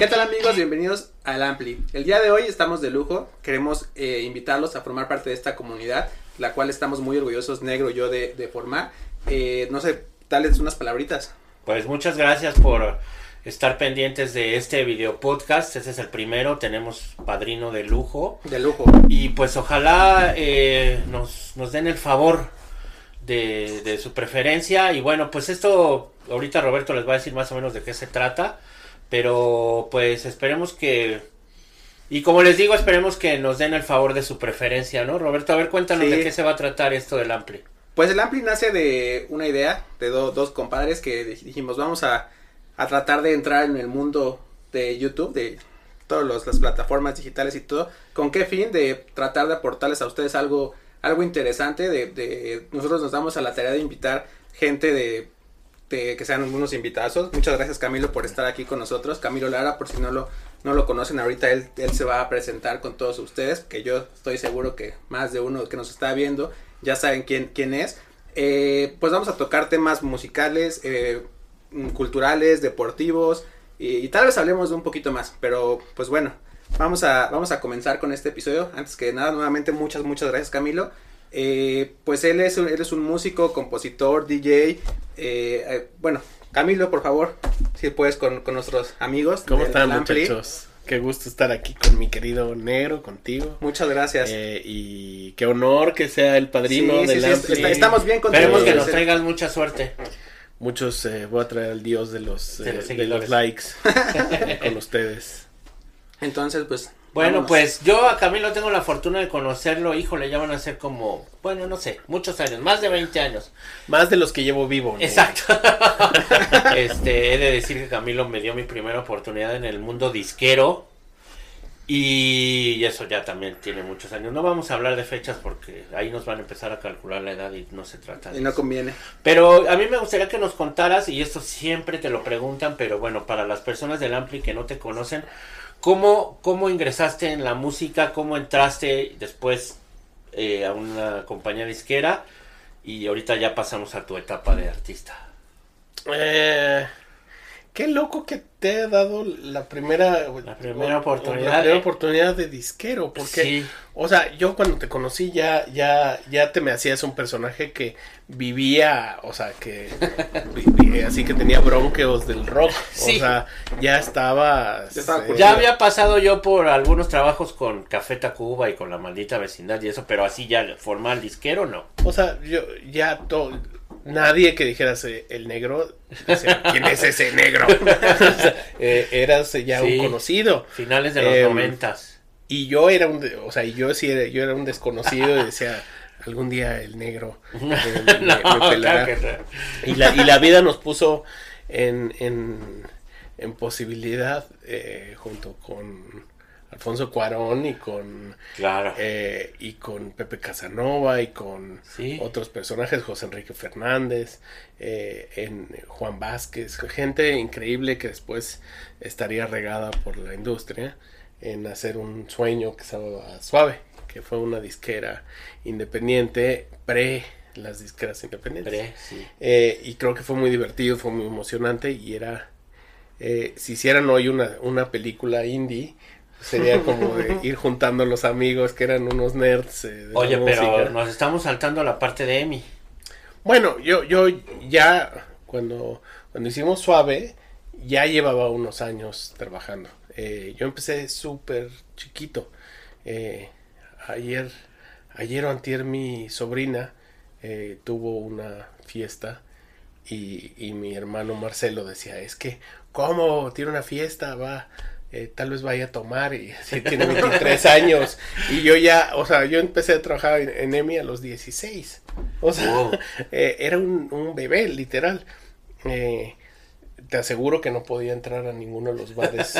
¿Qué tal amigos? Bienvenidos al Ampli. El día de hoy estamos de lujo. Queremos eh, invitarlos a formar parte de esta comunidad, la cual estamos muy orgullosos, negro y yo, de, de formar. Eh, no sé, tales unas palabritas. Pues muchas gracias por estar pendientes de este video podcast. Este es el primero. Tenemos padrino de lujo. De lujo. Y pues ojalá eh, nos, nos den el favor de, de su preferencia. Y bueno, pues esto ahorita Roberto les va a decir más o menos de qué se trata. Pero pues esperemos que... Y como les digo, esperemos que nos den el favor de su preferencia, ¿no? Roberto, a ver, cuéntanos Sí. de qué se va a tratar esto del Ampli. Pues el Ampli nace de una idea de do- dos compadres que dij- dijimos vamos a, a tratar de entrar en el mundo de YouTube, de todas las plataformas digitales y todo. ¿Con qué fin? De tratar de aportarles a ustedes algo, algo interesante. De, de- nosotros nos damos a la tarea de invitar gente de, que sean unos invitados. Muchas gracias Camilo por estar aquí con nosotros. Camilo Lara, por si no lo, no lo conocen ahorita, él, él se va a presentar con todos ustedes, que yo estoy seguro que más de uno que nos está viendo ya saben quién, quién es. Eh, pues vamos a tocar temas musicales, eh, culturales, deportivos y, y tal vez hablemos de un poquito más, pero pues bueno, vamos a, vamos a comenzar con este episodio. Antes que nada, nuevamente muchas, muchas gracias Camilo. Eh, pues él es, un- él es un músico, compositor, DJ. eh, eh, bueno, Camilo, por favor, si puedes con, con nuestros amigos. ¿Cómo están Ampli. muchachos? Qué gusto estar aquí con mi querido negro, contigo. Muchas gracias. Eh, y qué honor que sea el padrino Sí, sí, del sí, está- estamos bien contentos. Esperemos que nos traigan mucha suerte. Muchos eh, voy a traer al dios de los, De eh, los de los likes con ustedes. Entonces, pues. Bueno, pues yo a Camilo tengo la fortuna de conocerlo, híjole, ya van a ser como, bueno, no sé, muchos años, más de 20 años. Más de los que llevo vivo. ¿no? Exacto. este, he de decir que Camilo me dio mi primera oportunidad en el mundo disquero. Y eso ya también tiene muchos años. No vamos a hablar de fechas porque ahí nos van a empezar a calcular la edad y no se trata de Y no eso. conviene. Pero a mí me gustaría que nos contaras, y esto siempre te lo preguntan, pero bueno, para las personas del Ampli que no te conocen, ¿cómo, cómo ingresaste en la música? ¿Cómo entraste después eh, a una compañía disquera? Y ahorita ya pasamos a tu etapa de artista. Eh, qué loco que te he dado la primera, La primera o- oportunidad, La primera ¿eh? oportunidad de disquero. Porque, Sí. o sea, yo cuando te conocí ya, ya, ya te me hacías un personaje que vivía, o sea, que vivía- así que tenía bronquios del rock. Sí. O sea, ya estabas. Ya estaba eh. Ya había pasado yo por algunos trabajos con Café Tacuba y con la maldita vecindad y eso, pero así ya formal disquero no. O sea, yo ya todo. Nadie que dijeras eh, el negro, decía, ¿quién es ese negro? Eh, eras ya Sí. un conocido. Finales de los Em, noventas. Y yo era un, o sea, yo sí era, yo era un desconocido y decía, algún día el negro eh, me, me- me No, pelará". claro que- Y la, y la vida nos puso en, en, en posibilidad eh, junto con Alfonso Cuarón y con claro. eh, y con Pepe Casanova y con Sí. otros personajes, José Enrique Fernández, eh, en Juan Vázquez, gente increíble que después estaría regada por la industria en hacer un sueño que estaba suave, que fue una disquera independiente pre las disqueras independientes. Pre, sí. Eh, y creo que fue muy divertido, fue muy emocionante y era, eh, si hicieran hoy una, una película indie, sería como de ir juntando a los amigos que eran unos nerds. eh, de Oye, pero nos estamos saltando a la parte de Emi. Bueno, yo, yo ya cuando, cuando hicimos Suave, ya llevaba unos años trabajando. Eh, yo empecé súper chiquito. Eh, ayer, ayer o antier mi sobrina eh, tuvo una fiesta y, y mi hermano Marcelo decía, es que, ¿cómo? Tiene una fiesta, va, eh, tal vez vaya a tomar y así tiene 23 años. Y yo ya, o sea, yo empecé a trabajar en, en EMI a los 16. O sea, Wow. eh, era un, un bebé, literal. Eh, te aseguro que no podía entrar a ninguno de los bares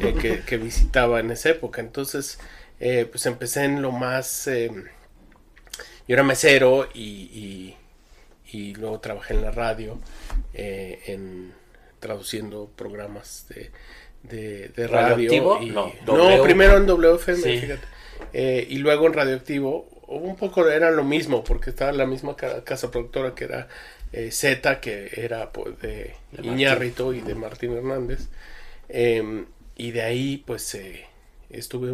que, que visitaba en esa época. Entonces, pues empecé en lo más... eh, yo era mesero y, y, y luego trabajé en la radio, en traduciendo programas de, de, de radio. Y, No, no, primero en WFM, Sí. fíjate. Eh, y luego en Radioactivo, un poco era lo mismo, porque estaba la misma ca- casa productora que era eh, Z, que era pues, de, De Iñárritu y de Martín Hernández. Eh, y de ahí, pues, eh, estuve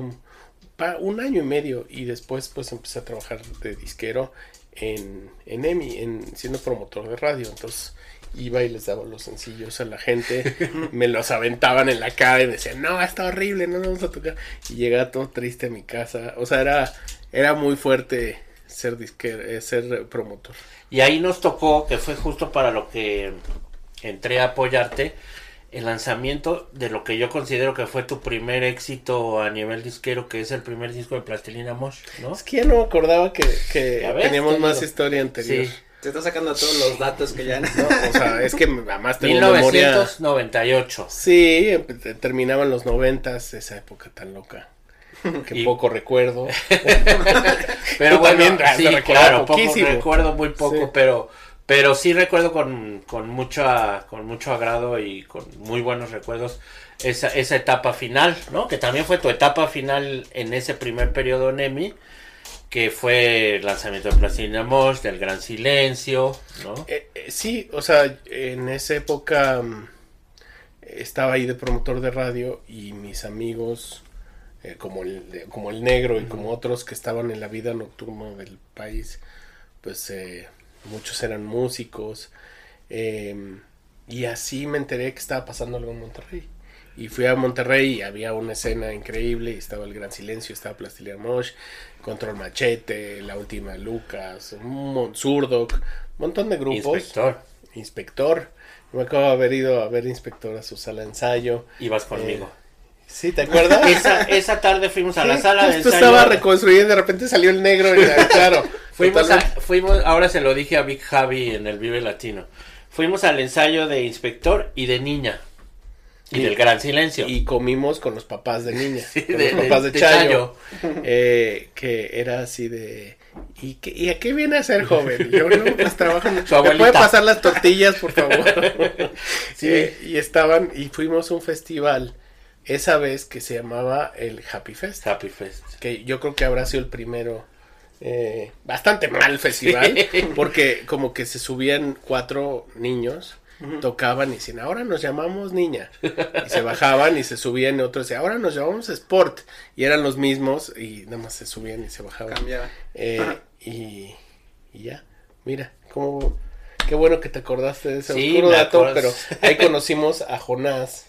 un año y medio y después, pues, empecé a trabajar de disquero en, en EMI, en, siendo promotor de radio. Entonces, iba y les daba los sencillos a la gente, me los aventaban en la cara y decían, no, está horrible, no lo vamos a tocar. Y llegaba todo triste a mi casa. O sea, era, era muy fuerte ser disquero, eh, ser promotor. Y ahí nos tocó, que fue justo para lo que entré a apoyarte, el lanzamiento de lo que yo considero que fue tu primer éxito a nivel disquero, que es el primer disco de Plastilina Mosh, ¿no? Es que ya no me acordaba que, que Ya ves, teníamos te más digo. historia anterior. Sí. Se está sacando todos los datos que ya no. ¿no? O sea, es que además tengo memoria. 1998. Sí, empe- terminaban los noventas, esa época tan loca. Que Y- poco recuerdo. Pero bueno, también, Raz, sí, claro, poco poquísimo. recuerdo muy poco, Sí. pero pero sí recuerdo con, con mucha con mucho agrado y con muy buenos recuerdos esa, esa etapa final, ¿no? Que también fue tu etapa final en ese primer periodo en EMI, que fue el lanzamiento de Plastilina Mosh, del Gran Silencio, ¿no? Eh, eh, sí, o sea, en esa época mm, estaba ahí de promotor de radio y mis amigos, eh, como, el, como el negro y como otros que estaban en la vida nocturna del país, pues eh, muchos eran músicos. eh, y así me enteré que estaba pasando algo en Monterrey. Y fui a Monterrey y había una escena increíble. y Estaba el Gran Silencio, estaba Plastilina Mosh, Control Machete, La Última Lucas, Zurdok, un montón de grupos. Inspector, Inspector. Me acabo de haber ido a ver Inspector a su sala de ensayo. ibas conmigo. ¿Sí, te acuerdas? Esa, esa tarde fuimos a la sala de ensayo. estaba reconstruyendo y de repente salió el negro y claro. Fuimos, a- fuimos, ahora se lo dije a Big Javi en el Vive Latino. Fuimos al ensayo de Inspector y de Niña. Y, Y- del Gran Silencio. Y comimos con los papás de niña, Sí, con de- los papás de, de- Chayo, eh, que era así de... ¿Y, qué, ¿Y a qué viene a ser joven? Yo no, pues trabajo en... Su ¿Me abuelita. puede pasar las tortillas, por favor? Sí. Eh, y estaban, y fuimos a un festival, esa vez que se llamaba el Happy Fest. Happy Fest. que yo creo que habrá sido el primero eh, bastante mal festival porque como que se subían cuatro niños tocaban y decían ahora nos llamamos niña y se bajaban y se subían y otros decían ahora nos llamamos sport y eran los mismos y nada más se subían y se bajaban Cambiaba. Eh, y, y ya mira cómo qué bueno que te acordaste de ese Sí, oscuro dato acuerdo. pero ahí conocimos a Jonás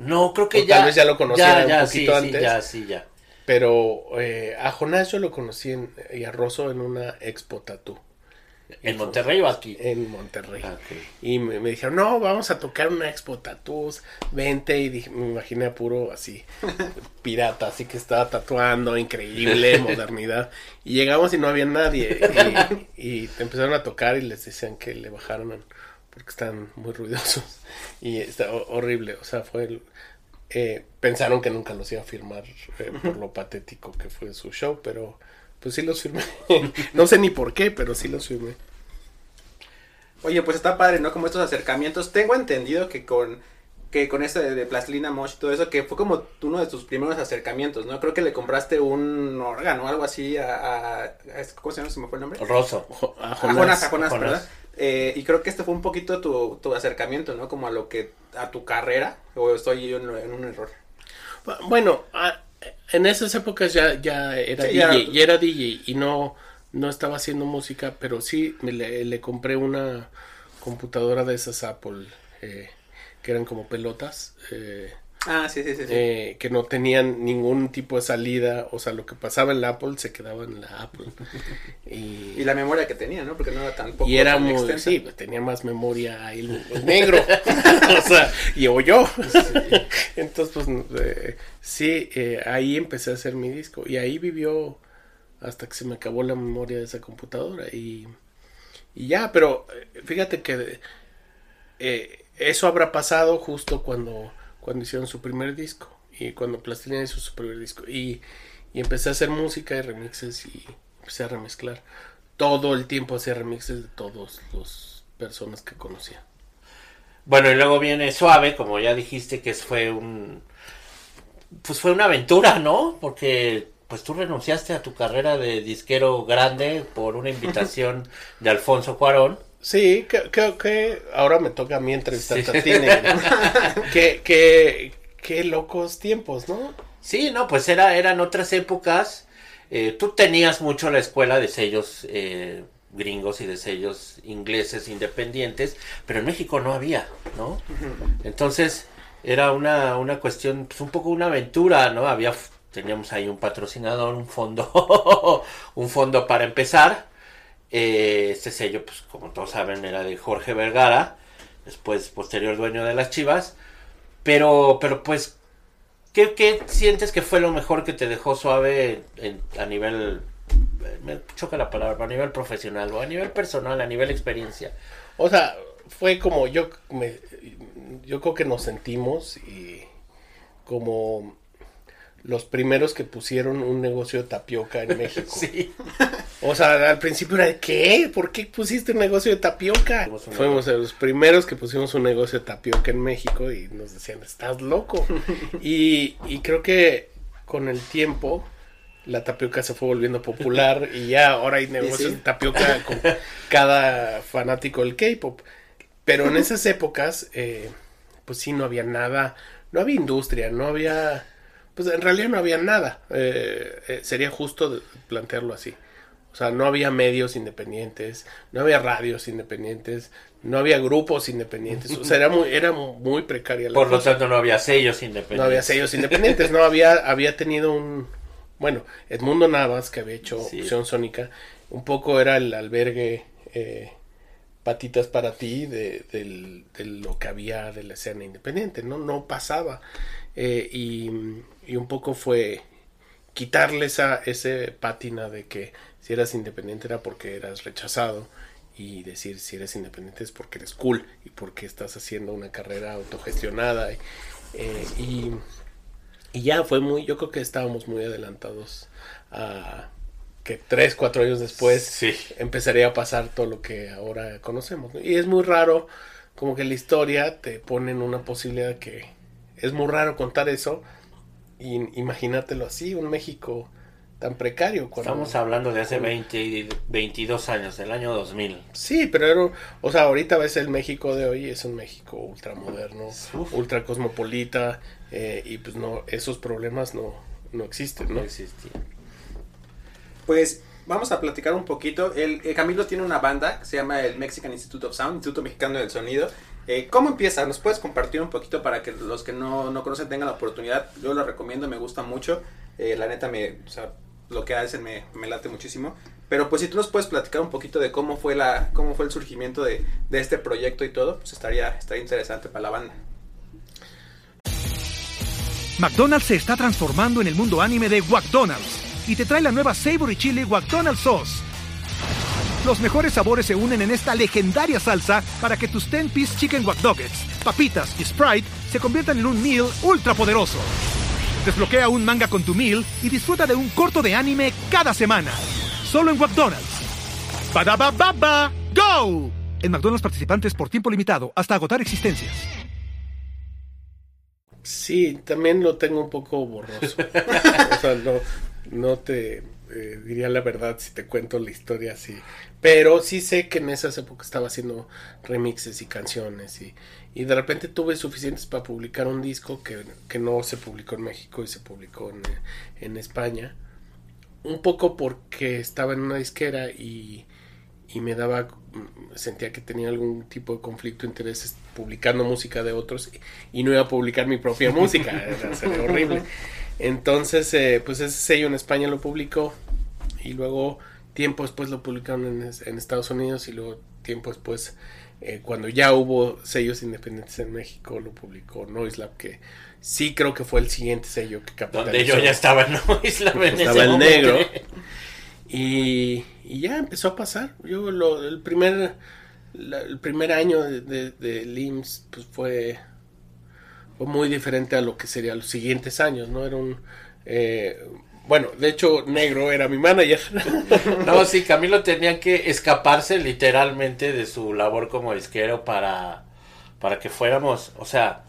No, creo que O ya. tal vez ya lo conocían un sí, poquito sí, antes. ya, sí, ya. Pero eh, a Jonás yo lo conocí en, y a Rosso en una expo tatú ¿En Monterrey o aquí? en Monterrey. Ah. Y me, me dijeron, no, vamos a tocar una expo tatús, vente. Y dije, me imaginé a puro así, pirata, así que estaba tatuando, increíble, modernidad. Y llegamos y no había nadie. Y, y empezaron a tocar y les decían que le bajaron porque están muy ruidosos. Y está ho- horrible, o sea, fue el- eh, pensaron que nunca los iba a firmar eh, por lo patético que fue su show, pero pues sí los firmé. no sé ni por qué, pero sí los firmé. Oye, pues está padre, ¿no? Como estos acercamientos. Tengo entendido que con que con esto de, de Plastilina Mosh y todo eso, que fue como uno de tus primeros acercamientos, ¿no? Creo que le compraste un órgano o algo así a, a- a- ¿cómo se llama? ¿Se me fue el nombre? Rosso. A Jonas, a Jonas, Jonás. ¿verdad? Eh, y creo que este fue un poquito tu, tu acercamiento, ¿no? Como a lo que, a tu carrera, o estoy yo en, en un error. Bueno, a- en esas épocas ya, ya era Sí, DJ, ya- ya era DJ y no, no estaba haciendo música, pero sí me le, le compré una computadora de esas Apple eh, que eran como pelotas, eh, Ah, sí, sí, sí. eh, que no tenían ningún tipo de salida, o sea, lo que pasaba en la Apple se quedaba en la Apple. Y, Y la memoria que tenía, ¿no? Porque no era tan poco. y era muy, extensa. sí, pues, tenía más memoria ahí el, el negro, o sea, y o yo. Entonces, pues, eh, sí, eh, ahí empecé a hacer mi disco y ahí vivió hasta que se me acabó la memoria de esa computadora y, y ya, pero fíjate que eso habrá pasado justo cuando, cuando hicieron su primer disco y cuando Plastilina hizo su primer disco y, y empecé a hacer música y remixes y empecé a remezclar. Todo el tiempo hacía remixes de todos los personas que conocía. Bueno, y luego viene Suave, como ya dijiste, que fue un. Pues fue una aventura, ¿no? Porque pues tú renunciaste a tu carrera de disquero grande por una invitación de Alfonso Cuarón. Sí, que- creo que ahora me toca a mí entrevistar Sí. a qué, qué locos tiempos, ¿no? Sí, no, pues era, eran otras épocas. Eh, tú tenías mucho la escuela de sellos eh, gringos y de sellos ingleses independientes, pero en México no había, ¿no? Entonces era una, una cuestión, pues un poco una aventura, ¿no? Había, teníamos ahí un patrocinador, un fondo, un fondo para empezar. Eh, este sello, pues como todos saben, era de Jorge Vergara, después posterior dueño de las Chivas. Pero, pero pues ¿Qué, qué sientes que fue lo mejor que te dejó suave a nivel, me choca la palabra, a nivel profesional o a nivel personal, a nivel experiencia? O sea, fue como yo me, yo creo que nos sentimos y como los primeros que pusieron un negocio de tapioca en México. Sí. O sea, al principio era de ¿qué? ¿Por qué pusiste un negocio de tapioca? Fuimos de los primeros que pusimos un negocio de tapioca en México y nos decían, estás loco. y, y creo que con el tiempo la tapioca se fue volviendo popular y ya ahora hay negocios sí. de tapioca con cada fanático del K-pop. Pero en esas épocas, eh, pues sí, no había nada, no había industria, no había, pues en realidad no había nada. Eh, eh, sería justo de- plantearlo así. O sea, no había medios independientes, no había radios independientes, no había grupos independientes. O sea, era muy, era muy precaria la Por lo tanto no había sellos independientes. No había sellos independientes, no había, había tenido un, bueno, Edmundo Navas, que había hecho Sí. Opción Sónica, un poco era el albergue eh, patitas para ti de, del- de lo que había de la escena independiente, ¿no? No pasaba. Eh, y, y un poco fue quitarle esa, ese pátina de que si eras independiente era porque eras rechazado y decir si eres independiente es porque eres cool y porque estás haciendo una carrera autogestionada. eh, y, y ya fue muy, yo creo que estábamos muy adelantados a que tres, cuatro años después Sí. empezaría a pasar todo lo que ahora conocemos. ¿no? Y es muy raro, como que la historia te pone en una posibilidad que es muy raro contar eso. Y imagínatelo así, un México tan precario. cuando- Estamos hablando de hace 20, y 22 años, del año 2000. Sí, pero era, un- o sea, ahorita ves el México de hoy, es un México ultramoderno, ultra cosmopolita, eh, y pues no, esos problemas no, no existen, No ¿no? existía. Pues vamos a platicar un poquito. El, el Camilo tiene una banda que se llama el Mexican Institute of Sound, Instituto Mexicano del Sonido. Eh, ¿Cómo empieza? ¿Nos puedes compartir un poquito para que los que no, no conocen tengan la oportunidad? Yo lo recomiendo, me gusta mucho. Eh, la neta, me, o sea, lo que hacen me, me late muchísimo. Pero pues si tú nos puedes platicar un poquito de cómo fue la cómo fue el surgimiento de, de este proyecto y todo, pues estaría, estaría interesante para la banda. McDonald's se está transformando en el mundo anime de McDonald's y te trae la nueva Savory Chili McDonald's Sauce. Los mejores sabores se unen en esta legendaria salsa para que tus 10-piece chicken wack Nuggets, papitas y Sprite se conviertan en un meal ultra poderoso. Desbloquea un manga con tu meal y disfruta de un corto de anime cada semana. Solo en McDonald's. Badaba baba, go. En McDonald's participantes por tiempo limitado hasta agotar existencias. Sí, también lo tengo un poco borroso. o sea, no, no te eh, diría la verdad si te cuento la historia así. Pero sí sé que en esas épocas estaba haciendo remixes y canciones y, y de repente tuve suficientes para publicar un disco que, que no se publicó en México y se publicó en, en España. Un poco porque estaba en una disquera y, y me daba, sentía que tenía algún tipo de conflicto de intereses publicando música de otros y, no iba a publicar mi propia música, era, horrible. Entonces, eh, pues ese sello en España lo publicó y luego tiempo después lo publicaron en, en Estados Unidos y luego tiempo después, eh, cuando ya hubo sellos independientes en México, lo publicó Noiselab, que sí creo que fue el siguiente sello que capitalizó. Donde yo ya estaba en en Estaba el negro. Y, y, ya empezó a pasar. Yo lo, el primer el primer año de, de, LIMS pues fue, fue muy diferente a lo que sería los siguientes años, ¿no? Era un... Eh, bueno, de hecho, Negro era mi manager. No, sí, Camilo tenía que escaparse literalmente de su labor como disquero para, para que fuéramos, o sea,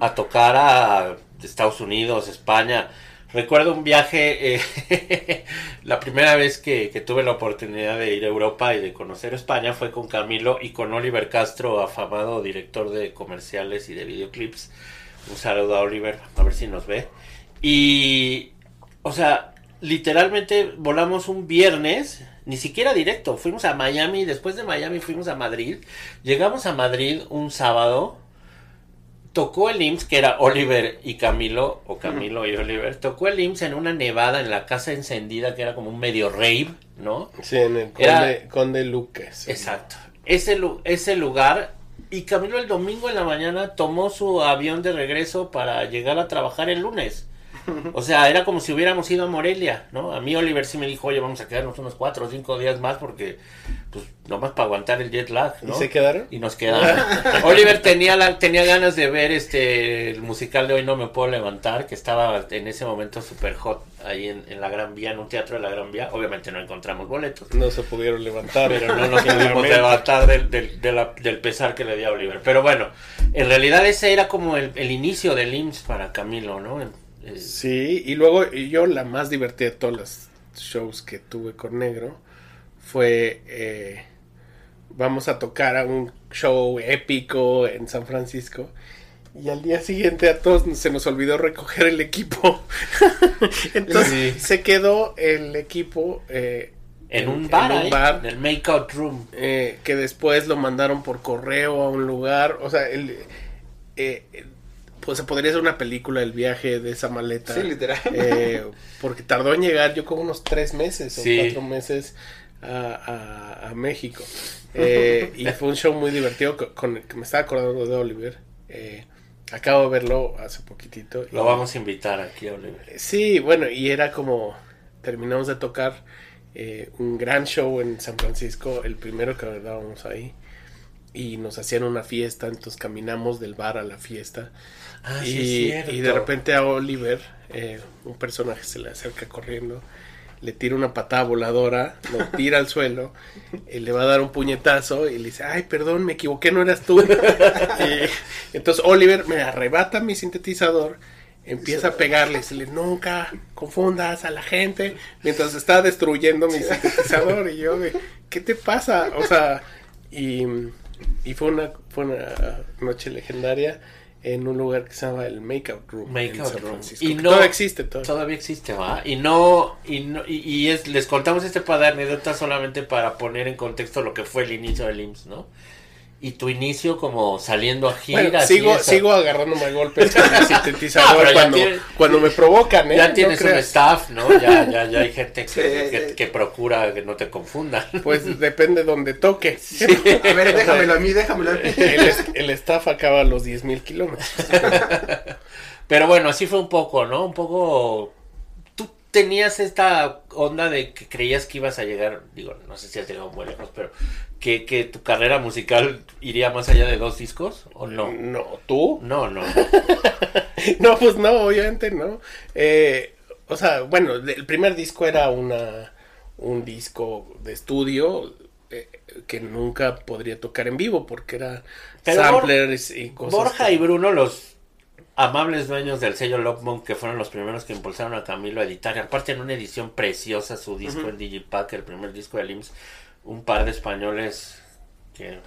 a tocar a Estados Unidos, España. Recuerdo un viaje, eh, la primera vez que, que, tuve la oportunidad de ir a Europa y de conocer España fue con Camilo y con Oliver Castro, afamado director de comerciales y de videoclips. Un saludo a Oliver, a ver si nos ve. Y o sea, literalmente volamos un viernes, ni siquiera directo, fuimos a Miami, después de Miami fuimos a Madrid, llegamos a Madrid un sábado, tocó el IMSS, que era Oliver y Camilo, o Camilo y Oliver, tocó el IMSS en una nevada en la casa encendida, que era como un medio rave, ¿no? Sí, en el Conde, Conde Lucas. Exacto. Ese, ese lugar, y Camilo el domingo en la mañana tomó su avión de regreso para llegar a trabajar el lunes. O sea, era como si hubiéramos ido a Morelia, ¿no? A mí Oliver sí me dijo, oye, vamos a quedarnos unos cuatro o cinco días más porque, pues, nomás para aguantar el jet lag, ¿no? ¿Y se quedaron? Y nos quedamos. Oliver tenía la, tenía ganas de ver este, el musical de Hoy No Me Puedo Levantar, que estaba en ese momento super hot ahí en, en, la Gran Vía, en un teatro de la Gran Vía. Obviamente no encontramos boletos. No se pudieron levantar. Pero no nos pudimos levantar del, del, del, pesar que le dio a Oliver. Pero bueno, en realidad ese era como el, el inicio del IMSS para Camilo, ¿no? Sí, y luego yo la más divertida de todos los shows que tuve con Negro fue eh, vamos a tocar a un show épico en San Francisco y al día siguiente a todos se nos olvidó recoger el equipo. Entonces se quedó el equipo eh, en, un bar, en, un bar, el make out room. Eh, que después lo mandaron por correo a un lugar. O sea, el, pues se podría hacer una película el viaje de esa maleta. Sí, literal. Eh, porque tardó en llegar yo como unos tres meses o cuatro meses a, México. Eh, y fue un show muy divertido con, el que me estaba acordando de Oliver. Eh, acabo de verlo hace poquitito. Lo vamos a invitar aquí, Oliver. Sí, bueno, y era como terminamos de tocar un gran show en San Francisco, el primero que dábamos ahí. Y nos hacían una fiesta, entonces caminamos del bar a la fiesta. Ah, y, de repente a Oliver, eh, un personaje se le acerca corriendo, le tira una patada voladora, lo tira al suelo, y le va a dar un puñetazo y le dice, ay, perdón, me equivoqué, no eras tú. y, entonces Oliver me arrebata mi sintetizador, empieza a pegarle, y le nunca confundas a la gente, mientras está destruyendo mi sintetizador. Y yo, ¿qué te pasa? O sea, y, y fue, una, fue una noche legendaria en un lugar que se llama el Makeout Room en San Francisco. Y no, todavía existe todavía. existe, ¿va? Y no, y, no, y, es, les contamos este par de anécdotas solamente para poner en contexto lo que fue el inicio del IMSS, ¿no? Y tu inicio como saliendo a giras. sigo, sigo agarrándome golpes con el sintetizador cuando, cuando me provocan, ¿eh? Ya tienes un staff, ¿no? Ya, ya, ya hay gente que, que, procura que no te confundan. Pues depende donde toque. A ver, déjamelo a mí, déjamelo a mí. El, el staff acaba a los 10 mil kilómetros. Pero bueno, así fue un poco, ¿no? Un poco tenías esta onda de que creías que ibas a llegar, digo, no sé si has llegado muy lejos, pero que, que tu carrera musical iría más allá de dos discos o no? No, ¿tú? No, no. no, pues no, obviamente no. Eh, o sea, bueno, el primer disco era una un disco de estudio eh, que nunca podría tocar en vivo porque era samplers y cosas. Borja y Bruno los amables dueños del sello Lockmont que fueron los primeros que impulsaron a Camilo a editar. aparte en una edición preciosa su disco en Digipack, el primer disco de IMSS, un par de españoles que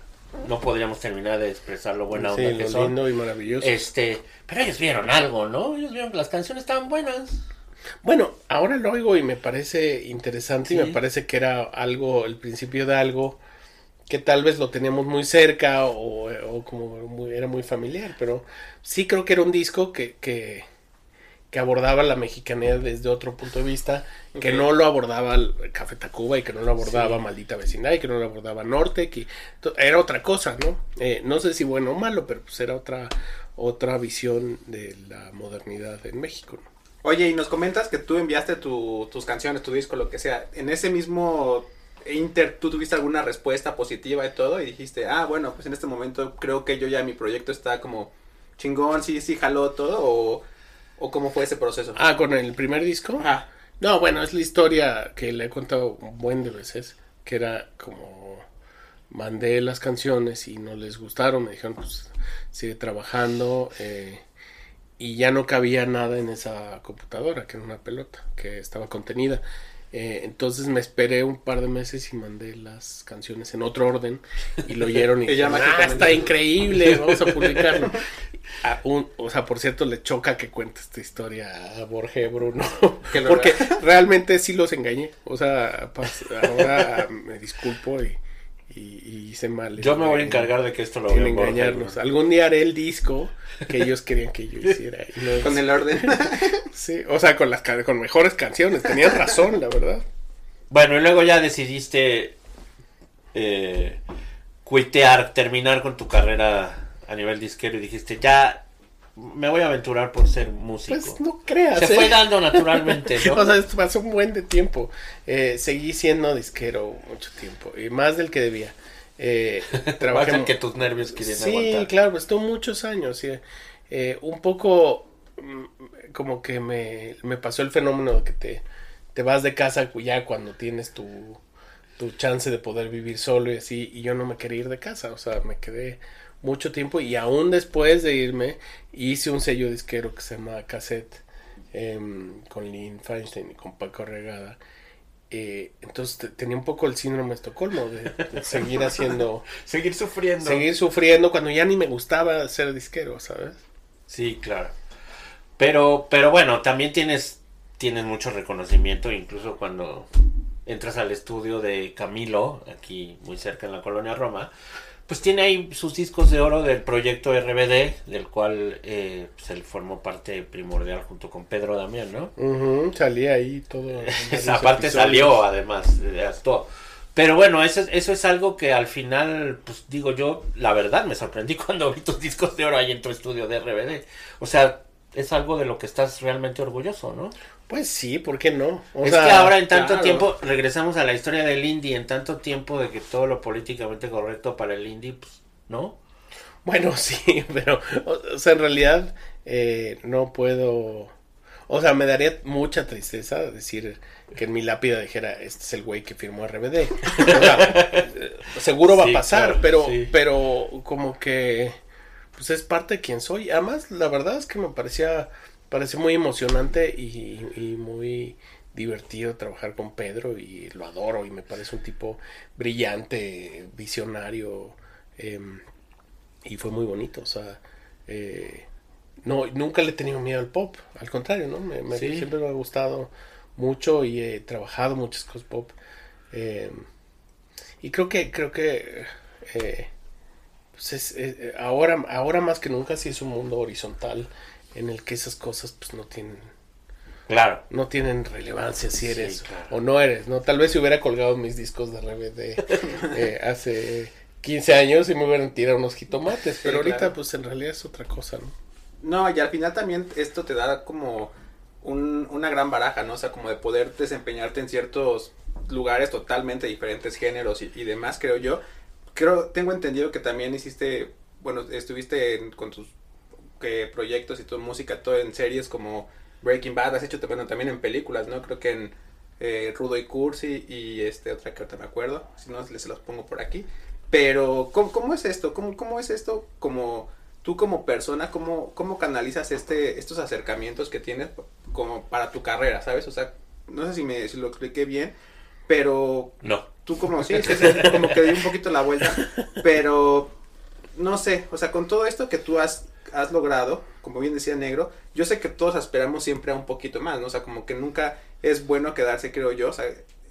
no podríamos terminar de expresar lo buena onda que son. lindo y maravilloso. Este, pero ellos vieron algo, ¿no? Ellos vieron que las canciones estaban buenas. Bueno, ahora lo oigo y me parece interesante y me parece que era algo, el principio de algo que tal vez lo teníamos muy cerca o, o como muy- era muy familiar, pero sí creo que era un disco que, que, que abordaba la mexicanidad desde otro punto de vista, que no lo abordaba Café Tacuba y que no lo abordaba Sí. Maldita Vecindad y que no lo abordaba Norte, que era otra cosa, ¿no? Eh, no sé si bueno o malo, pero pues era otra, otra visión de la modernidad en México, ¿no? Oye, y nos comentas que tú enviaste tu- tus canciones, tu disco, lo que sea. En ese mismo inter, tú tuviste alguna respuesta positiva y todo, y dijiste, ah, bueno, pues en este momento creo que yo ya mi proyecto está como chingón, sí, sí, jaló todo, o, o cómo fue ese proceso. Ah, con el primer disco. Ah, No, bueno, es la historia que le he contado un buen de veces, que era como mandé las canciones y no les gustaron, me dijeron, pues sigue trabajando eh, y ya no cabía nada en esa computadora, que era una pelota, que estaba contenida. Eh, entonces me esperé un par de meses y mandé las canciones en otro orden y lo oyeron y dijeron, ah, mágicamente". está increíble, vamos a publicarlo. A un- o sea, por cierto, le choca que cuente esta historia a Borges Bruno, porque realmente sí los engañé. O sea, ahora me disculpo y, y- y hice mal. Yo me voy a en- encargar de que esto lo en vean, engañarnos. ¿no? Algún día haré el disco que ellos querían que yo hiciera. no con el orden. Sí, o sea, con las con mejores canciones. Tenían razón, la verdad. Bueno, y luego ya decidiste eh, cuitear, terminar con tu carrera a nivel disquero y dijiste, ya me voy a aventurar por ser músico. Pues no creas. Se ¿eh? fue dando naturalmente, ¿no? O sea, pasó un buen de tiempo. Eh, seguí siendo disquero mucho tiempo. Y más del que debía. Eh, trabajé que tus nervios quieren Sí, aguantar. claro, estuvo muchos años. sí. Eh, un poco mm, como que me, me pasó el fenómeno de que te, te vas de casa ya cuando tienes tu, tu chance de poder vivir solo y así. Y yo no me quería ir de casa. O sea, me quedé mucho tiempo y aún después de irme hice un sello disquero que se llama Cassette em, con Lynn Feinstein y con Paco Regada. Eh, entonces te- tenía un poco el síndrome de Estocolmo de, de seguir haciendo Seguir sufriendo. seguir sufriendo cuando ya ni me gustaba ser disquero, ¿sabes? Sí, claro. Pero, pero bueno, también tienes, tienes mucho reconocimiento, incluso cuando entras al estudio de Camilo, aquí muy cerca en la colonia Roma, pues tiene ahí sus discos de oro del proyecto RBD, del cual eh, pues él formó parte primordial junto con Pedro Damián, ¿no? Ujú, salí ahí todo. Esa parte salió, además, de todo. Pero bueno, eso, es- eso es algo que al final, pues digo yo, la verdad me sorprendí cuando vi tus discos de oro ahí en tu estudio de RBD. O sea, es algo de lo que estás realmente orgulloso, ¿no? Pues sí, ¿por qué no? O es sea, que ahora en tanto claro. tiempo, regresamos a la historia del indie, en tanto tiempo de que todo lo políticamente correcto para el indie, pues, ¿no? Bueno, sí, pero, o, sea, en realidad eh, no puedo. O sea, me daría mucha tristeza decir que en mi lápida dijera, este es el güey que firmó RBD. O sea, seguro va Sí, a pasar, claro, pero, sí. pero como que, pues es parte de quien soy. Además, la verdad es que me parecía, parece muy emocionante y, y muy divertido trabajar con Pedro y lo adoro y me parece un tipo brillante, visionario. em, y fue muy bonito, o sea, eh, no, nunca le he tenido miedo al pop, al contrario, ¿no? Me, me- Sí. Siempre me ha gustado mucho y he trabajado muchas cosas pop. eh, y creo que, creo que, eh, pues es, eh, ahora, ahora más que nunca sí es un mundo horizontal en el que esas cosas pues no tienen Claro. no tienen relevancia si Sí, eres claro. o no eres, ¿no? Tal vez si hubiera colgado mis discos de RBD eh, hace 15 años y me hubieran tirado unos jitomates, pero ahorita claro. pues en realidad es otra cosa, ¿no? No, y al final también esto te da como un- una gran baraja, ¿no? O sea, como de poder desempeñarte en ciertos lugares totalmente diferentes géneros y, y demás, creo yo. Creo, tengo entendido que también hiciste, bueno, estuviste con tus proyectos y tu música, todo en series como Breaking Bad, has hecho bueno, también en películas, ¿no? Creo que en eh, Rudo y Cursi y este otra que ahorita me acuerdo, si no les los pongo por aquí. Pero, ¿cómo, cómo es esto? ¿Cómo, ¿Cómo es esto como tú como persona, cómo, cómo canalizas este, estos acercamientos que tienes como para tu carrera, ¿sabes? O sea, no sé si, me, si lo expliqué bien, pero No. tú como, sí, sí, sí, como que di un poquito la vuelta, pero no sé, o sea, con todo esto que tú has, has logrado, como bien decía Negro, yo sé que todos esperamos siempre a un poquito más, ¿no? O sea, como que nunca es bueno quedarse, creo yo, o sea,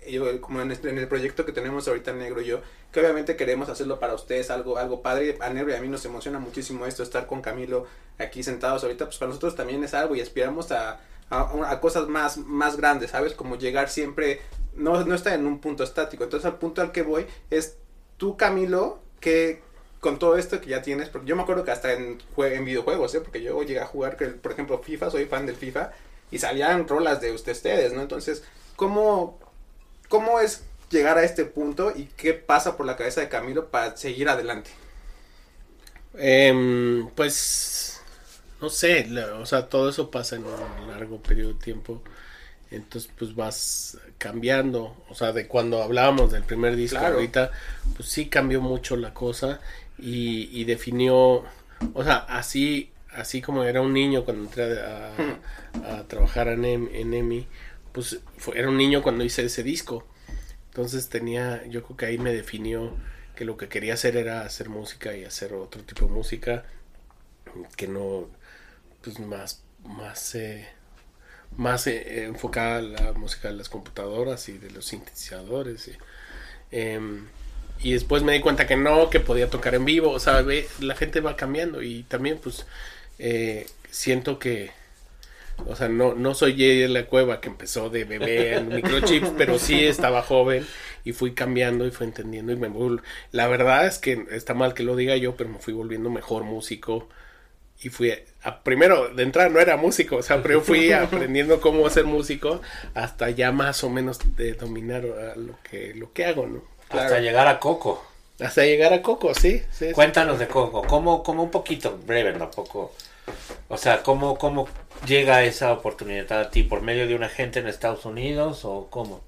yo, como en, este- en el proyecto que tenemos ahorita Negro y yo, que obviamente queremos hacerlo para ustedes, algo, algo padre. A Negro y a mí nos emociona muchísimo esto, estar con Camilo aquí sentados ahorita, pues para nosotros también es algo y aspiramos a, a, cosas más, más grandes, ¿sabes? Como llegar siempre, no, no estar en un punto estático. Entonces al punto al que voy es tú, Camilo, que con todo esto que ya tienes, porque yo me acuerdo que hasta en, en videojuegos, ¿eh? porque yo llegué a jugar, por ejemplo, FIFA, soy fan del FIFA, y salían rolas de ustedes, ¿no? Entonces, ¿cómo, ¿cómo es llegar a este punto y qué pasa por la cabeza de Camilo para seguir adelante? Em, pues, no sé, o sea, todo eso pasa en un largo periodo de tiempo. Entonces, pues vas cambiando. O sea, de cuando hablábamos del primer disco, Claro. ahorita, pues sí cambió mucho la cosa y, y definió, o sea, así, así como era un niño cuando entré a, a trabajar en, Em- en EMI, pues fue- era un niño cuando hice ese disco. Entonces tenía, yo creo que ahí me definió que lo que quería hacer era hacer música y hacer otro tipo de música que no, pues más, más, eh, más eh, enfocada a la música de las computadoras y de los sintetizadores. Y, em, y después me di cuenta que no, que podía tocar en vivo, o sea, ve, la gente va cambiando y también pues eh, siento que, o sea, no, no soy Jay de la cueva que empezó de bebé en microchips, pero sí estaba joven y fui cambiando y fui entendiendo y me vol- La verdad es que está mal que lo diga yo, pero me fui volviendo mejor músico y fui a, primero de entrada no era músico, o sea, pero yo fui aprendiendo cómo ser músico hasta ya más o menos de dominar a lo que lo que hago, ¿no? Hasta llegar a Coco. Hasta llegar a Coco, sí, sí. sí. Cuéntanos de Coco. ¿Cómo, cómo un poquito, breve, tampoco? O sea, ¿cómo, ¿cómo llega esa oportunidad a ti? ¿Por medio de un agente en Estados Unidos o cómo?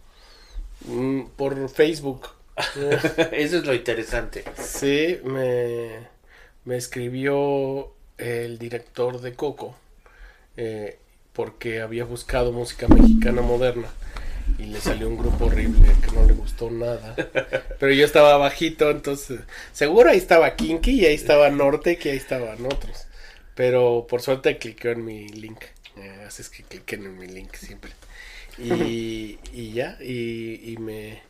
Mm, por Facebook. Eso es lo interesante. Sí, me, me escribió el director de Coco eh, porque había buscado música mexicana moderna y le salió un grupo horrible que no le gustó nada. Pero yo estaba bajito, entonces seguro ahí estaba Kinky y ahí estaba Norte y ahí estaban otros. Pero por suerte cliqueó en mi link. Eh, haces que cliquen en mi link siempre. Y, y ya, y, y me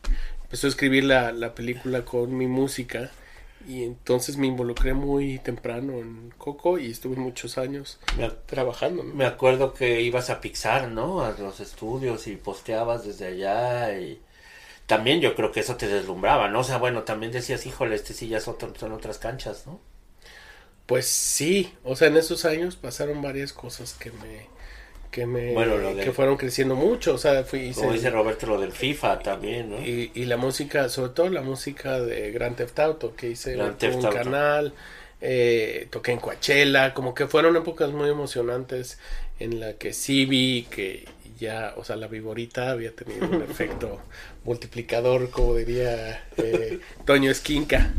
empezó a escribir la, la película con mi música. Y entonces me involucré muy temprano en Coco y estuve muchos años Me, trabajando. ¿no? me acuerdo que ibas a Pixar, ¿no? A los estudios y posteabas desde allá y también yo creo que eso te deslumbraba, ¿no? O sea, bueno, también decías, híjole, este sí ya es otro- son otras canchas, ¿no? Pues sí, o sea, en esos años pasaron varias cosas que me que me Bueno, lo de- que fueron creciendo mucho, o sea, fui hice- Como dice Roberto, lo del FIFA también, ¿no? y, y la música, sobre todo la música de Grand Theft Auto que hice Grand Theft un Auto. canal, eh, toqué en Coachella, como que fueron épocas muy emocionantes en la que sí vi que ya, o sea, la viborita había tenido un efecto multiplicador, como diría eh, Toño Esquinca.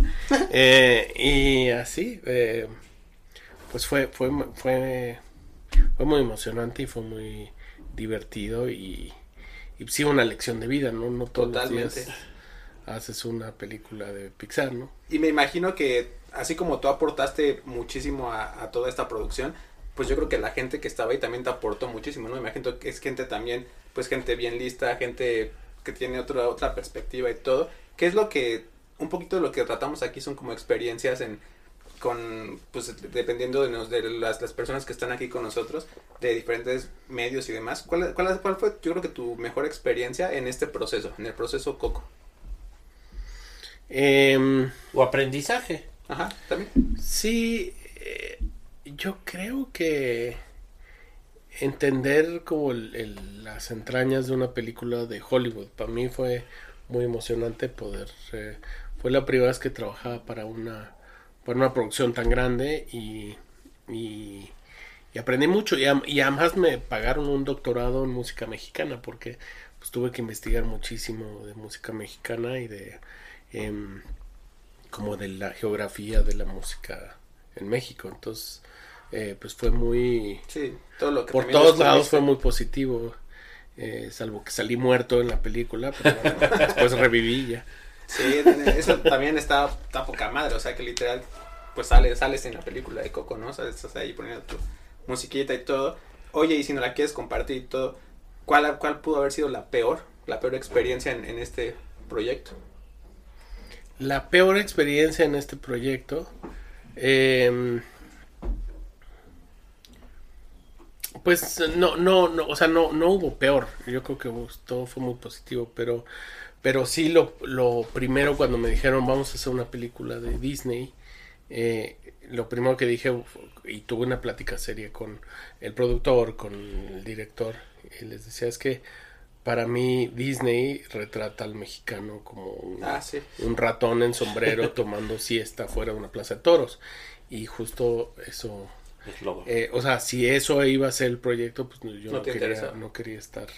Eh, y así, eh, pues fue, fue, fue, fue muy emocionante y fue muy divertido y, y sí una lección de vida, ¿no? No todos Totalmente. los días haces una película de Pixar, ¿no? Y me imagino que así como tú aportaste muchísimo a, a toda esta producción, pues yo creo que la gente que estaba ahí también te aportó muchísimo, ¿no? Me imagino que es gente también, pues gente bien lista, gente que tiene otra, otra perspectiva y todo. ¿Qué es lo que, un poquito de lo que tratamos aquí son como experiencias en, con, pues dependiendo de, nos- de las, las personas que están aquí con nosotros, de diferentes medios y demás. ¿Cuál, cuál, cuál fue, yo creo que tu mejor experiencia en este proceso, en el proceso Coco? Em, O aprendizaje. Ajá, también. Sí, eh, yo creo que entender como el- las entrañas de una película de Hollywood, para mí fue muy emocionante poder, eh, fue la primera vez que trabajaba para una, para una producción tan grande y, y, aprendí mucho y además me pagaron un doctorado en música mexicana porque pues tuve que investigar muchísimo de música mexicana y de... em, como de la geografía de la música en México. Entonces, eh, pues fue muy... Sí, todo lo que Por todos lados fue muy positivo. eh, salvo que salí muerto en la película, pero bueno, después reviví ya. Sí, eso también está, está poca madre, o sea que literal, pues sales, sales en la película de Coco, ¿no? O sea, estás ahí poniendo tu musiquita y todo. Oye, y si no la quieres compartir y todo, ¿cuál, cuál pudo haber sido la peor la peor experiencia en, en este proyecto. La peor experiencia en este proyecto. em, pues no, no, no, o sea, no, no hubo peor. Yo creo que todo fue muy positivo, pero, pero sí lo, lo primero cuando me dijeron vamos a hacer una película de Disney, eh, lo primero que dije y tuve una plática seria con el productor, con el director y les decía es que para mí Disney retrata al mexicano como un, Ah, sí. un ratón en sombrero tomando siesta fuera de una plaza de toros y justo eso eh, o sea, si eso iba a ser el proyecto, pues yo No quería, no quería estar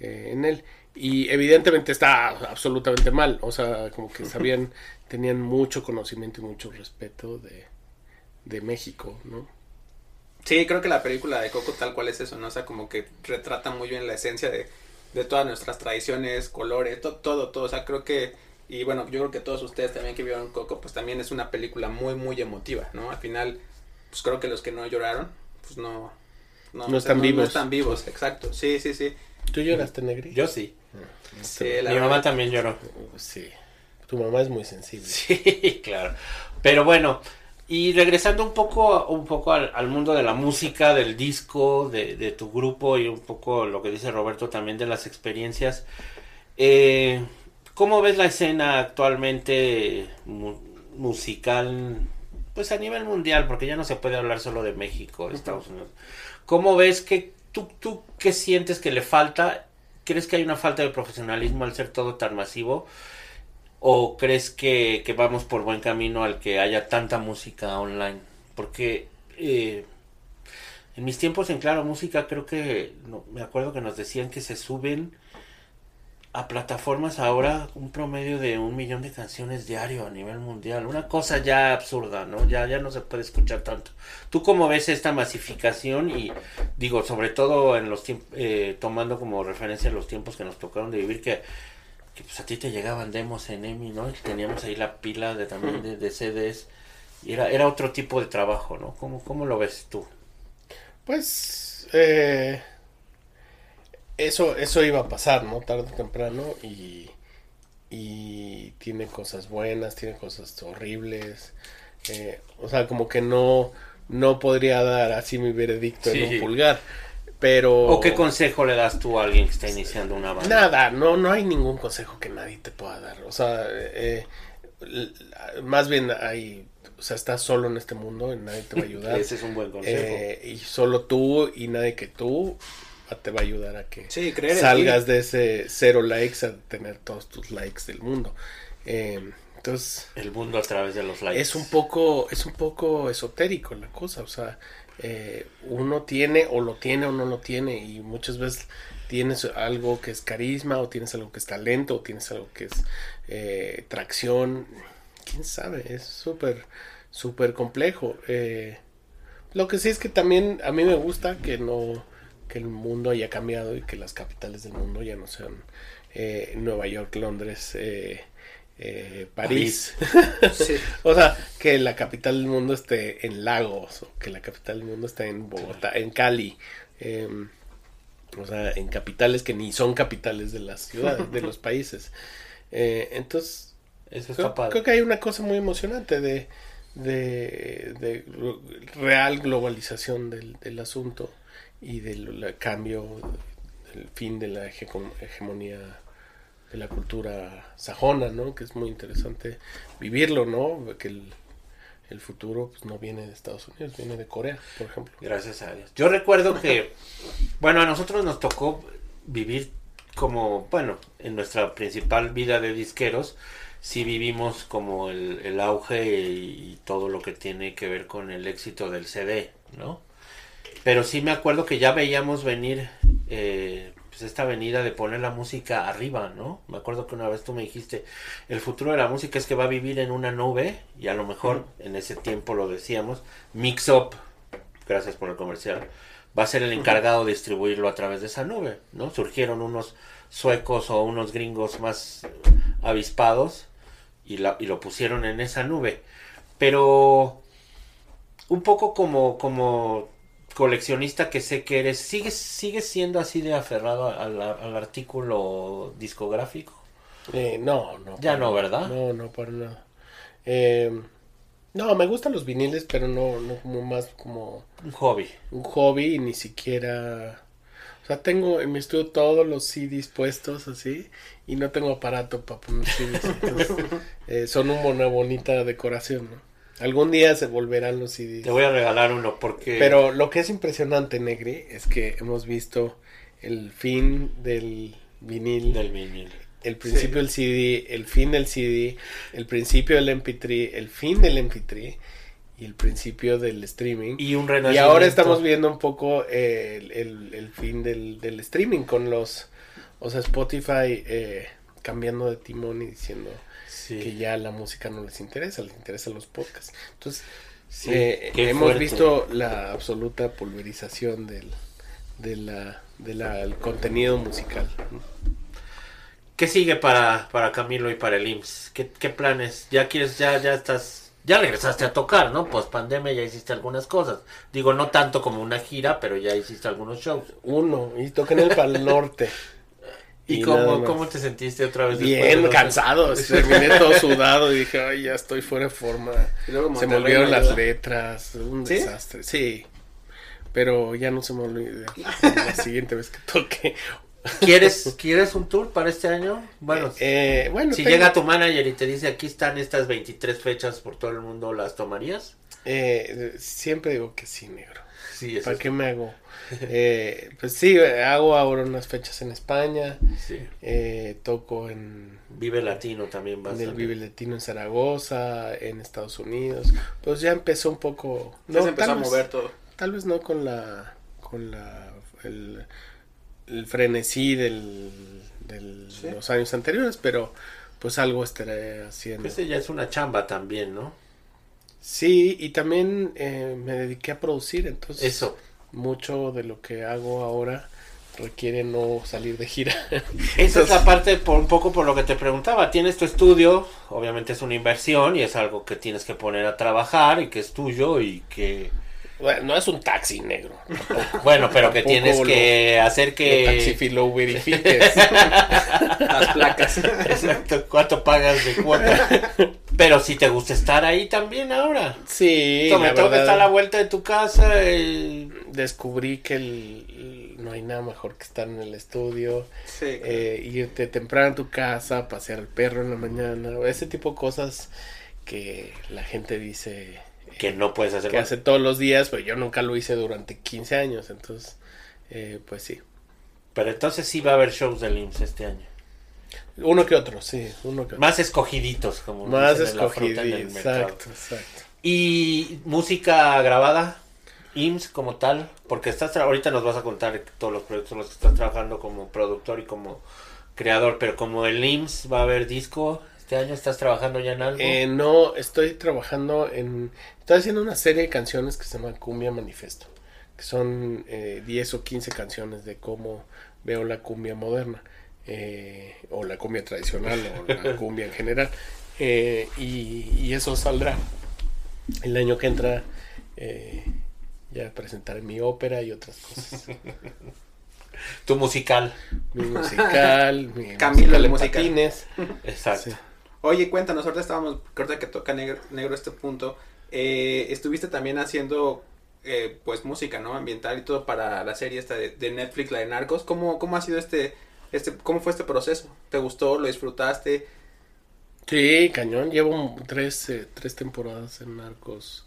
eh, en él. Y evidentemente está absolutamente mal. O sea, como que sabían, tenían mucho conocimiento y mucho respeto de, de México, ¿no? Sí, creo que la película de Coco tal cual es eso, ¿no? O sea, como que retrata muy bien la esencia de, de todas nuestras tradiciones, colores, to- todo, todo. O sea, creo que, y bueno, yo creo que todos ustedes también que vieron Coco, pues también es una película muy, muy emotiva, ¿no? Al final, pues creo que los que no lloraron, pues no... No o sea, están vivos. No están vivos, exacto. Sí, sí, sí. ¿Tú lloraste, Negri? Yo sí. Sí, la Mi verdad. mamá también lloró. Sí. Tu mamá es muy sensible. Sí, claro. Pero bueno, y regresando un poco, un poco al, al mundo de la música, del disco, de, de tu grupo y un poco lo que dice Roberto también de las experiencias. eh, ¿Cómo ves la escena actualmente mu- musical, pues a nivel mundial, porque ya no se puede hablar solo de México, de Estados Unidos? ¿Cómo ves que tú, tú qué sientes que le falta? ¿Crees que hay una falta de profesionalismo al ser todo tan masivo? ¿O crees que, que vamos por buen camino al que haya tanta música online? Porque eh, en mis tiempos en Claro Música creo que, no, me acuerdo que nos decían que se suben a plataformas ahora un promedio de un millón de canciones diario a nivel mundial. Una cosa ya absurda, ¿no? Ya, ya no se puede escuchar tanto. ¿Tú cómo ves esta masificación? Y digo, sobre todo en los tiempos, tomando como referencia los tiempos que nos tocaron de vivir, que, que pues a ti te llegaban demos en EMI, ¿no? Y teníamos ahí la pila de también de, de CDs. Y era, era otro tipo de trabajo, ¿no? ¿Cómo, cómo lo ves tú? Pues eh, eso, eso iba a pasar, ¿no? Tarde o temprano y, y tiene cosas buenas, tiene cosas horribles. eh, o sea, como que no, no podría dar así mi veredicto en un pulgar. Pero... ¿O qué consejo le das tú a alguien que está iniciando una banda? Nada, no, no hay ningún consejo que nadie te pueda dar. O sea, eh, más bien hay, o sea, estás solo en este mundo y nadie te va a ayudar. Ese es un buen consejo. Eh, y solo tú y nadie que tú te va a ayudar a que Sí, creer en salgas de ese cero likes a tener todos tus likes del mundo. Eh, entonces, El mundo a través de los likes. es un poco, es un poco esotérico la cosa, o sea, eh, uno tiene o lo tiene o no lo tiene y muchas veces tienes algo que es carisma o tienes algo que es talento o tienes algo que es eh, tracción, quién sabe, es súper, súper complejo. Eh, lo que sí es que también a mí me gusta que no, que el mundo haya cambiado y que las capitales del mundo ya no sean eh, Nueva York, Londres, eh, eh, París. Sí. O sea, que la capital del mundo esté en Lagos, o que la capital del mundo esté en Bogotá, en Cali. eh, o sea, en capitales que ni son capitales de las ciudades, de los países. Entonces, Eso creo, que hay una cosa muy emocionante de, de, de real globalización del, del asunto y del cambio, del fin de la hege- hegemonía de la cultura sajona, ¿no? Que es muy interesante vivirlo, ¿no? Que el, el futuro pues, no viene de Estados Unidos, viene de Corea, por ejemplo. Gracias a Dios. Yo recuerdo que, bueno, a nosotros nos tocó vivir como, bueno, en nuestra principal vida de disqueros, sí vivimos como el, el auge y, todo lo que tiene que ver con el éxito del CD, ¿no? Pero sí me acuerdo que ya veíamos venir eh, pues esta venida de poner la música arriba, ¿no? Me acuerdo que una vez tú me dijiste, el futuro de la música es que va a vivir en una nube y a lo mejor en ese tiempo lo decíamos, Mix Up, gracias por el comercial, va a ser el encargado de distribuirlo a través de esa nube, ¿no? Surgieron unos suecos o unos gringos más avispados y, la- y lo pusieron en esa nube. Pero un poco como, como coleccionista que sé que eres, ¿sigues, sigues siendo así de aferrado al, al artículo discográfico? Eh, no, no. Ya no. ¿verdad? No, no, para nada. Eh, no, me gustan los viniles, pero no, no como más como Un hobby. un hobby y ni siquiera... O sea, tengo en mi estudio todos los CDs puestos así y no tengo aparato para poner CDs. entonces, eh, son una bonita decoración, ¿no? Algún día se volverán los CDs. Te voy a regalar uno porque... Pero lo que es impresionante, Negri, es que hemos visto el fin del vinil, Del vinil. el principio del CD, el fin del CD, el principio del MP3, el fin del MP3 y el principio del streaming. Y un Y renacimiento. ahora estamos viendo un poco eh, el, el- el fin del, del streaming con los, o sea, Spotify eh, cambiando de timón y diciendo Sí. que ya la música no les interesa, les interesan los podcasts. Entonces, Sí, eh, hemos fuerte. visto la absoluta pulverización del, de la, de la- el contenido musical. ¿Qué sigue para, para Camilo y para el IMSS? ¿Qué, qué planes? ¿Ya quieres, ya, ya estás, ya regresaste a tocar, ¿no? Post pandemia ya hiciste algunas cosas. Digo, no tanto como una gira, pero ya hiciste algunos shows. Uno, y toquen el Pal Norte. ¿Y, nada cómo, cómo te sentiste otra vez? Bien cansado, terminé todo sudado y dije, ay, ya estoy fuera de forma. Y luego Se me olvidaron las ayuda. letras, un ¿Sí? desastre. Sí, pero ya no se me olvida. La siguiente vez que toque. ¿Quieres, ¿Quieres un tour para este año? Bueno, Eh, bueno, si tengo- llega tu manager y te dice aquí están estas 23 fechas por todo el mundo, ¿las tomarías? eh, siempre digo que sí, negro. Sí, eso ¿Para es- qué me hago? Eh, pues sí, hago ahora unas fechas en España, sí. eh, toco en, Vive Latino también en bastante. el Vive Latino en Zaragoza, en Estados Unidos. Pues ya empezó un poco... Ya se empezó a vez- mover todo. Tal vez no con la con la el, el frenesí del, Sí. los años anteriores, pero pues algo estaré haciendo. Ese ya es una chamba también, ¿no? Sí, y también eh, me dediqué a producir, entonces Eso. mucho de lo que hago ahora requiere no salir de gira. Esa es la parte por un poco por lo que te preguntaba. Tienes tu estudio, obviamente es una inversión y es algo que tienes que poner a trabajar y que es tuyo y que bueno, no es un taxi negro. tampoco. bueno, pero que tienes lo- que hacer Que que Taxify lo verifiques. Las placas. Exacto, cuánto pagas de cuota. Pero si te gusta estar ahí también ahora. sí, Tome, la que a la vuelta de tu casa y descubrí que el- el- no hay nada mejor que estar en el estudio. Sí. eh, irte temprano a tu casa, pasear al perro en la mañana, ese tipo de cosas que la gente dice que no puedes hacer que hace todos los días, pero yo nunca lo hice durante 15 años, entonces, eh, pues sí. Pero entonces sí va a haber shows del IMSS este año. Uno que otro, sí, uno que otro. Más escogiditos, como Más mercado. exacto, exacto. Y música grabada, IMSS como tal, porque estás ahorita nos vas a contar todos los proyectos en los que estás trabajando como productor y como creador, pero como el IMSS va a haber disco, este año estás trabajando ya en algo. Eh, no, estoy trabajando en... Estoy haciendo una serie de canciones que se llama Cumbia Manifesto, que son eh, 10 o 15 canciones de cómo veo la cumbia moderna, eh, o la cumbia tradicional, o la cumbia en general. Eh, y, y eso saldrá el año que entra. eh, ya presentaré mi ópera y otras cosas. tu musical. Mi musical, mi Camilo, musical musical. patines. Exacto. Sí. Oye, cuéntanos, ahorita estábamos, ahorita que toca negro, este punto, eh, estuviste también haciendo, eh, pues, música, ¿no? Ambiental y todo para la serie esta de, Netflix, la de Narcos. ¿Cómo, cómo ha sido este, este, cómo fue este proceso? ¿Te gustó? ¿Lo disfrutaste? Sí, cañón. Llevo tres, eh, tres temporadas en Narcos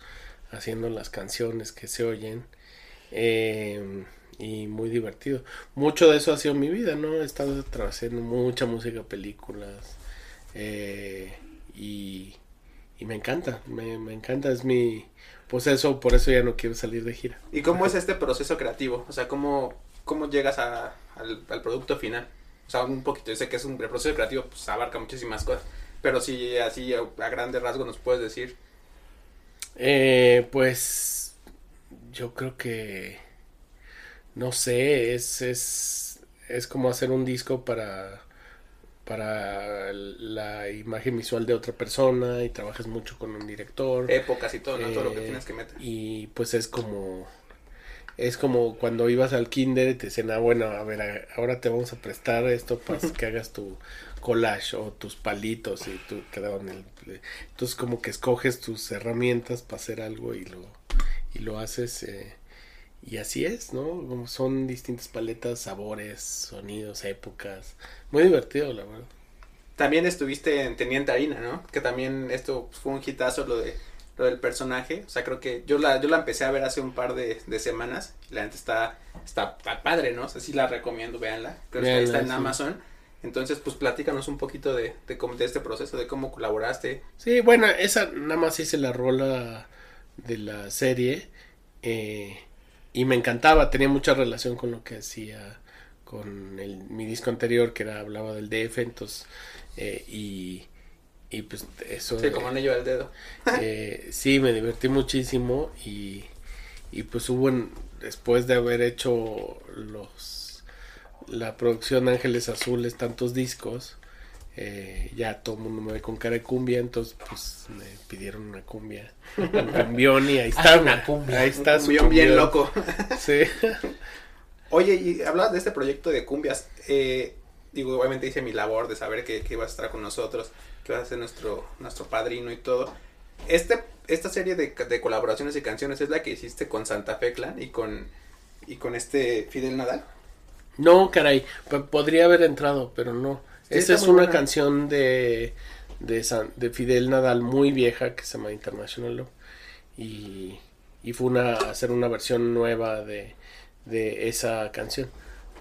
haciendo las canciones que se oyen. eh, y muy divertido. Mucho de eso ha sido mi vida, ¿no? He estado tra- haciendo mucha música, películas. Eh, y, y me encanta, me, me encanta. Es mi. Pues eso, por eso ya no quiero salir de gira. ¿Y cómo es este proceso creativo? O sea, ¿cómo, cómo llegas a- al, al producto final? O sea, un poquito, yo sé que es un el proceso creativo, pues abarca muchísimas cosas, pero si así a, a grandes rasgos nos puedes decir. Eh, pues yo creo que no sé, es, es, es como hacer un disco para, para la imagen visual de otra persona y trabajas mucho con un director. Épocas y todo, ¿no? Todo lo que Eh, tienes que meter. Y pues es como es como cuando ibas al kinder y te decían, ah, bueno, a ver, ahora te vamos a prestar esto para que hagas tu collage o tus palitos y tú te daban el... Entonces como que escoges tus herramientas para hacer algo y lo, y lo haces eh, y así es, ¿no? Como son distintas paletas, sabores, sonidos, épocas. Muy divertido, la verdad. También estuviste en Teniente Harina, ¿no? Que también esto fue un hitazo lo de lo del personaje. O sea, creo que yo la, yo la empecé a ver hace un par de, de semanas. Y la gente está, está pa- padre, ¿no? O sea, sí la recomiendo, véanla. Creo que está en sí. Amazon. Entonces, pues platícanos un poquito de, de, cómo- de este proceso, de cómo colaboraste. Sí, bueno, esa nada más hice la rola de la serie eh, y me encantaba, tenía mucha relación con lo que hacía con el, mi disco anterior que era hablaba del DF, entonces eh, y, y pues eso Sí, como anillo al dedo. eh, sí, me divertí muchísimo y, y pues hubo, en- después de haber hecho los la producción Ángeles Azules, tantos discos, eh, ya todo el mundo me ve con cara de cumbia, entonces pues me pidieron una cumbia, un cumbión y ahí está, Ah, una cumbia. ahí está Un su cumbión bien loco. Sí. Oye, y hablabas de este proyecto de cumbias. Eh, digo, obviamente hice mi labor de saber que, que ibas a estar con nosotros, que vas a ser nuestro, nuestro padrino y todo. Este, esta serie de, de colaboraciones y canciones es la que hiciste con Santa Fe Clan y con, y con este Fidel Nadal. No, caray, podría haber entrado, pero no. Sí, Esta es una buena. canción de, de, San- de Fidel Nadal muy vieja que se llama International Love. Y, y fue una, hacer una versión nueva de, de esa canción.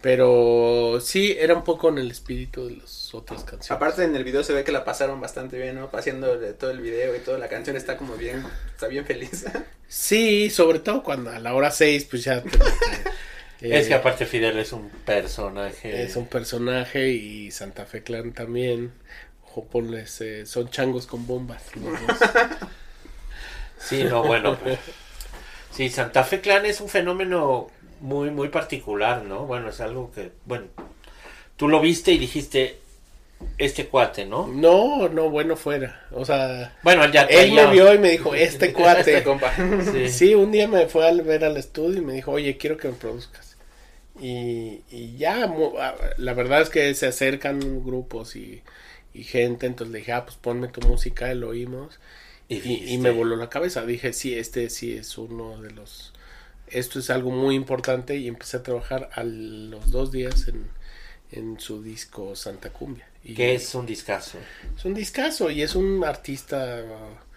Pero sí, era un poco en el espíritu de las otras canciones. Aparte en el video se ve que la pasaron bastante bien, ¿no? Haciendo todo el video y toda la canción está como bien, está bien feliz. Sí, sobre todo cuando a la hora 6, pues ya... te- Es que eh, aparte Fidel es un personaje. Es un personaje y Santa Fe Clan también. Ojo, ponles, eh, son changos con bombas. los dos. Sí, no, bueno. pues, Sí, Santa Fe Clan es un fenómeno muy, muy particular, ¿no? Bueno, es algo que, bueno, tú lo viste y dijiste, este cuate, ¿no? No, no, bueno fuera. O sea, Bueno, él ya él me vio y me dijo, este cuate. Este compa. Sí. Sí, un día me fue a ver al estudio y me dijo, oye, quiero que me produzcas. Y, y ya, ah, la verdad es que se acercan grupos y, y gente, entonces le dije, ah, pues ponme tu música, lo oímos. Y me voló la cabeza. Dije, sí, este sí es uno de los... Esto es algo muy importante y empecé a trabajar a los dos días en, en su disco Santa Cumbia. Y Que es un discazo. Es un discazo y es un artista... uh,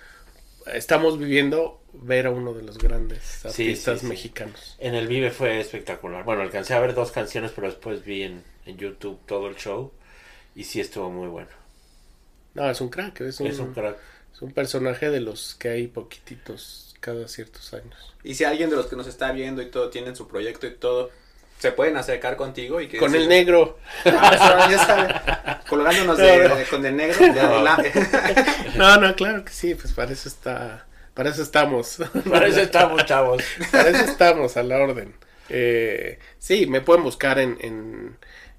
Estamos viviendo ver a uno de los grandes artistas sí, sí. mexicanos. En el Vive fue espectacular. Bueno, alcancé a ver dos canciones, pero después vi en, en YouTube todo el show. Y sí estuvo muy bueno. No, es un crack, es un, Es un crack. es un personaje de los que hay poquititos cada ciertos años. Y si alguien de los que nos está viendo y todo tienen su proyecto y todo, se pueden acercar contigo y que Con el negro. Ah, ya. Colgándonos de, No, no. de- con el negro. de adelante. No, no, claro que sí, pues para eso está... Para eso estamos. Para eso estamos, chavos. Para eso estamos, a la orden. Eh, sí, me pueden buscar en, en,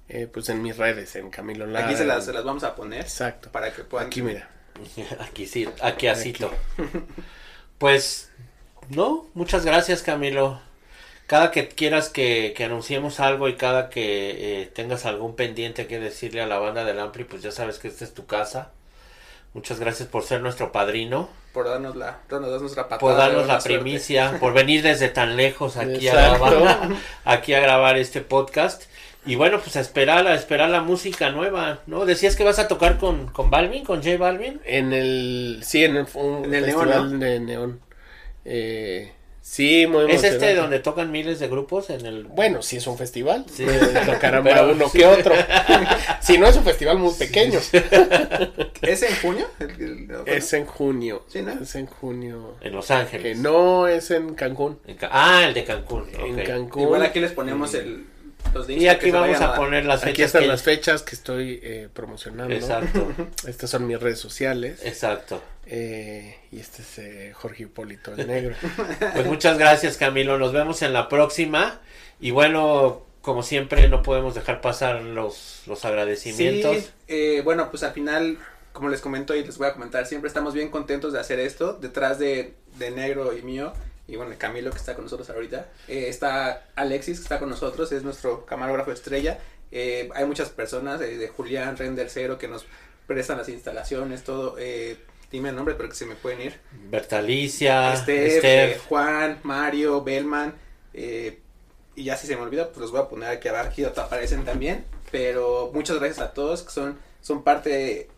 eh, pues en mis redes, en Camilo Lara. Aquí se las, se las vamos a poner Exacto. para que puedan. Aquí, mira. Aquí sí, aquí asito. Pues, no, muchas gracias Camilo. Cada que quieras que, que anunciemos algo y cada que eh, tengas algún pendiente que decirle a la banda del Ampli, pues ya sabes que esta es tu casa. Muchas gracias por ser nuestro padrino, Por darnos la, por darnos patada. por la suerte. primicia, por venir desde tan lejos aquí a, grabar, aquí a grabar este podcast. Y bueno, pues a esperar, a esperar la música nueva, ¿no? Decías que vas a tocar con, con Balvin, con J Balvin. En el, sí, en el, un En el festival Neón, de Neón. Eh, sí, muy ¿Es este donde tocan miles de grupos en el... Bueno, si es un festival, Sí. puede tocar Pero- uno que otro. si no es un festival muy pequeño. ¿Es en junio? El- el- el- Es en junio. Sí, ¿no? Es en junio. En Los Que Ángeles. no es en Cancún. En Ca- ah, el de Cancún. En. Cancún. Igual aquí les ponemos el, los links Y aquí vamos a poner las fechas. Aquí están que- las fechas que estoy eh, promocionando. Exacto, Estas son mis redes sociales. exacto. Eh, y este es eh, Jorge Hipólito, el negro. Pues muchas gracias Camilo, nos vemos en la próxima. Y bueno, como siempre, no podemos dejar pasar los, los agradecimientos. Sí, eh, bueno, pues al final, como les comento y les voy a comentar, siempre estamos bien contentos de hacer esto. Detrás de, de Negro y mío y bueno, Camilo que está con nosotros ahorita. Eh, está Alexis que está con nosotros, es nuestro camarógrafo estrella. Eh, hay muchas personas eh, de Julián, Render Cero que nos prestan las instalaciones, todo. Eh, dime el nombre, pero que se me pueden ir. Bertalicia, Steph, Steph. eh, Juan, Mario, Belman. eh, y ya si se me olvida, pues los voy a poner aquí abajo, aquí aparecen también. Pero muchas gracias a todos que son, son parte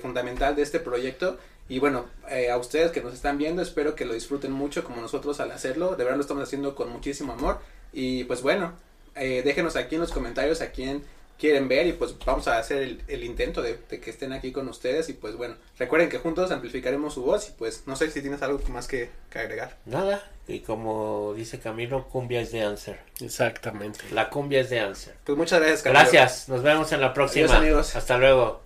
fundamental de este proyecto. Y bueno, eh, a ustedes que nos están viendo, espero que lo disfruten mucho como nosotros al hacerlo. De verdad lo estamos haciendo con muchísimo amor. Y pues bueno, eh, déjenos aquí en los comentarios a quién quieren ver y pues vamos a hacer el, el intento de, de que estén aquí con ustedes. Y pues bueno, recuerden que juntos amplificaremos su voz y pues no sé si tienes algo más que, que agregar. Nada, y como dice Camilo, cumbia es de answer. Exactamente. La cumbia es de answer. Pues muchas gracias. Camilo. Gracias, nos vemos en la próxima. Adiós, amigos. Hasta luego.